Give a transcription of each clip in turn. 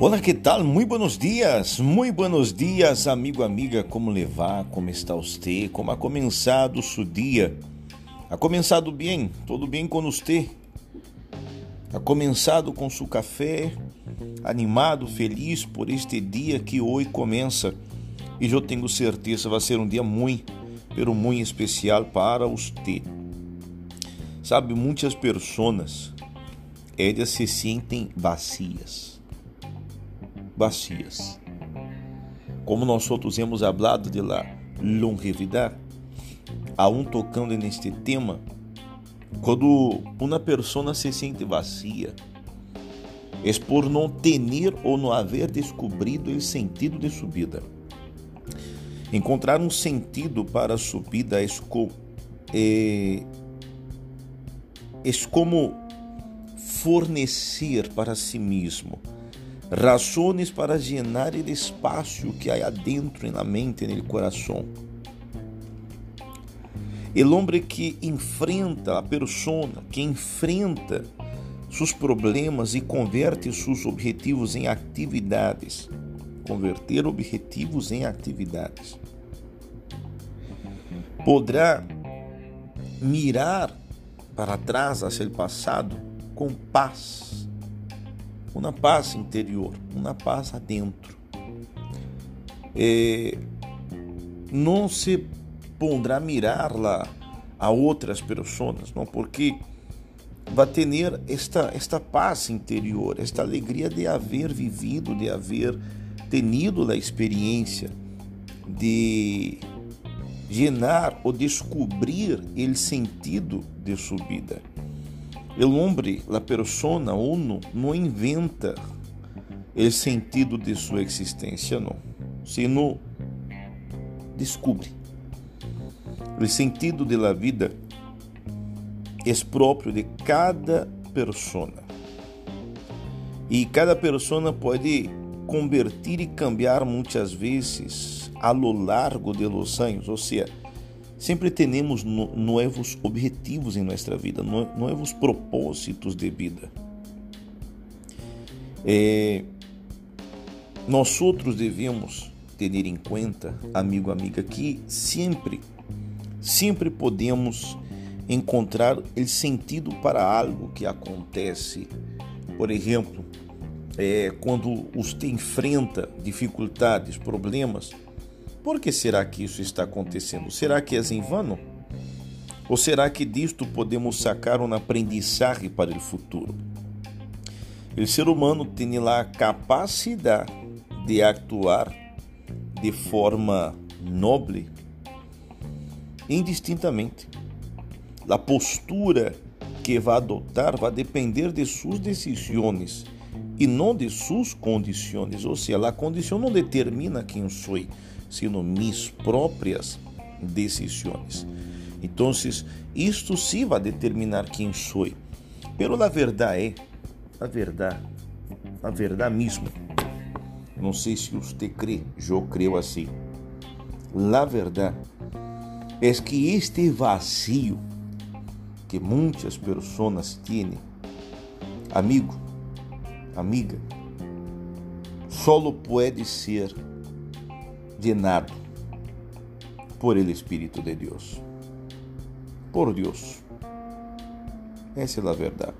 Olá, que tal? Muito buenos dias, muito buenos dias, amigo, amiga. Como levar? Como está você? Como ha começado o seu dia? Ha começado bem? Tudo bem com você? Ha começado com seu café? Animado, feliz por este dia que hoje começa? E eu tenho certeza vai ser um dia muito, pero muito especial para você. Sabe, muitas pessoas elas se sentem vazias vacias. Como nós outros temos hablado de la longevidade, aún tocando neste tema, quando uma pessoa se sente vazia, é por não ter ou não haver descobrido o sentido de sua vida. Encontrar um sentido para sua vida é, é como fornecer para si mesmo razones para llenar o espaço que há adentro na mente, no coração. El homem que enfrenta a persona, que enfrenta seus problemas e converte seus objetivos em atividades. Converter objetivos em atividades. Poderá mirar para trás hacia o passado com paz uma paz interior, uma paz adentro. Não se pondrá a mirar lá a outras pessoas, não, porque vai ter esta, esta paz interior, esta alegria de haver vivido, de haver tenido a experiência de llenar ou descobrir o sentido de sua vida. El hombre, la persona, uno, no inventa el sentido de sua existência, não, sino descubre. O sentido de la vida é próprio de cada persona. E cada persona pode convertir e cambiar muitas vezes a lo largo de los anos, ou seja, Sempre temos novos objetivos em nossa vida, novos propósitos de vida. É, nós outros devemos ter em conta, amigo, amiga, que sempre, sempre podemos encontrar o sentido para algo que acontece. Por exemplo, é, quando você enfrenta dificuldades, problemas, por que será que isso está acontecendo? Será que é em vano? Ou será que disto podemos sacar um aprendizagem para o futuro? O ser humano tem lá a capacidade de actuar de forma nobre, indistintamente. A postura que vai adotar vai depender de suas decisões e não de suas condições. Ou seja, a condição não determina quem sou, sino mis próprias decisões. Então, isto sim vai determinar quem sou. Pero a verdade é, a verdade, a verdade mesmo. Não sei se você crê, eu creio assim. A verdade é que este vazio que muitas pessoas têm, amigo, amiga, solo pode ser llenado por el Espíritu de Dios. Por Dios. Essa é a verdade.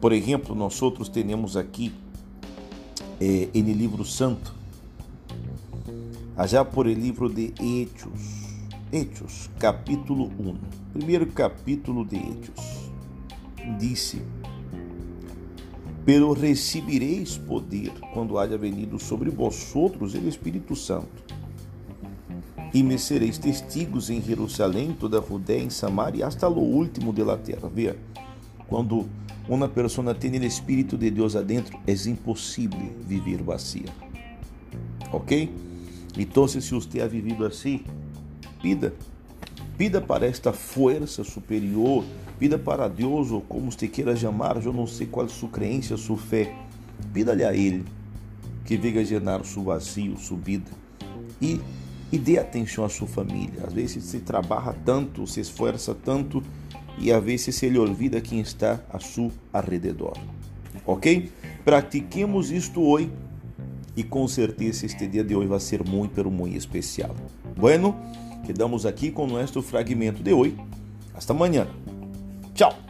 Por exemplo, nós outros temos aqui eh, no livro santo, já por el livro de Hechos, Hechos, capítulo 1, primeiro capítulo de Hechos, disse pero recebereis poder quando haja venido sobre vós outros o Espírito Santo. E me sereis testigos em Jerusalém, toda a Judéia, em Samaria, hasta o último de la terra. Veja, quando uma pessoa tem o Espírito de Deus adentro, é impossível viver vazia. Ok? Então, se você ha vivido assim, pida, Pida para esta força superior, pida para Deus ou como você queira chamar, eu não sei qual é sua crença, sua fé. Pida-lhe a Ele que venha gerar seu vazio, sua vida e, e dê atenção à sua família. Às vezes se trabalha tanto, se esforça tanto e às vezes se lhe olvida quem está a seu arrededor. Ok? Pratiquemos isto hoje e com certeza este dia de hoje vai ser muito, muito especial. Bueno? Quedamos aqui com o nosso fragmento de hoje. Hasta amanhã. Tchau!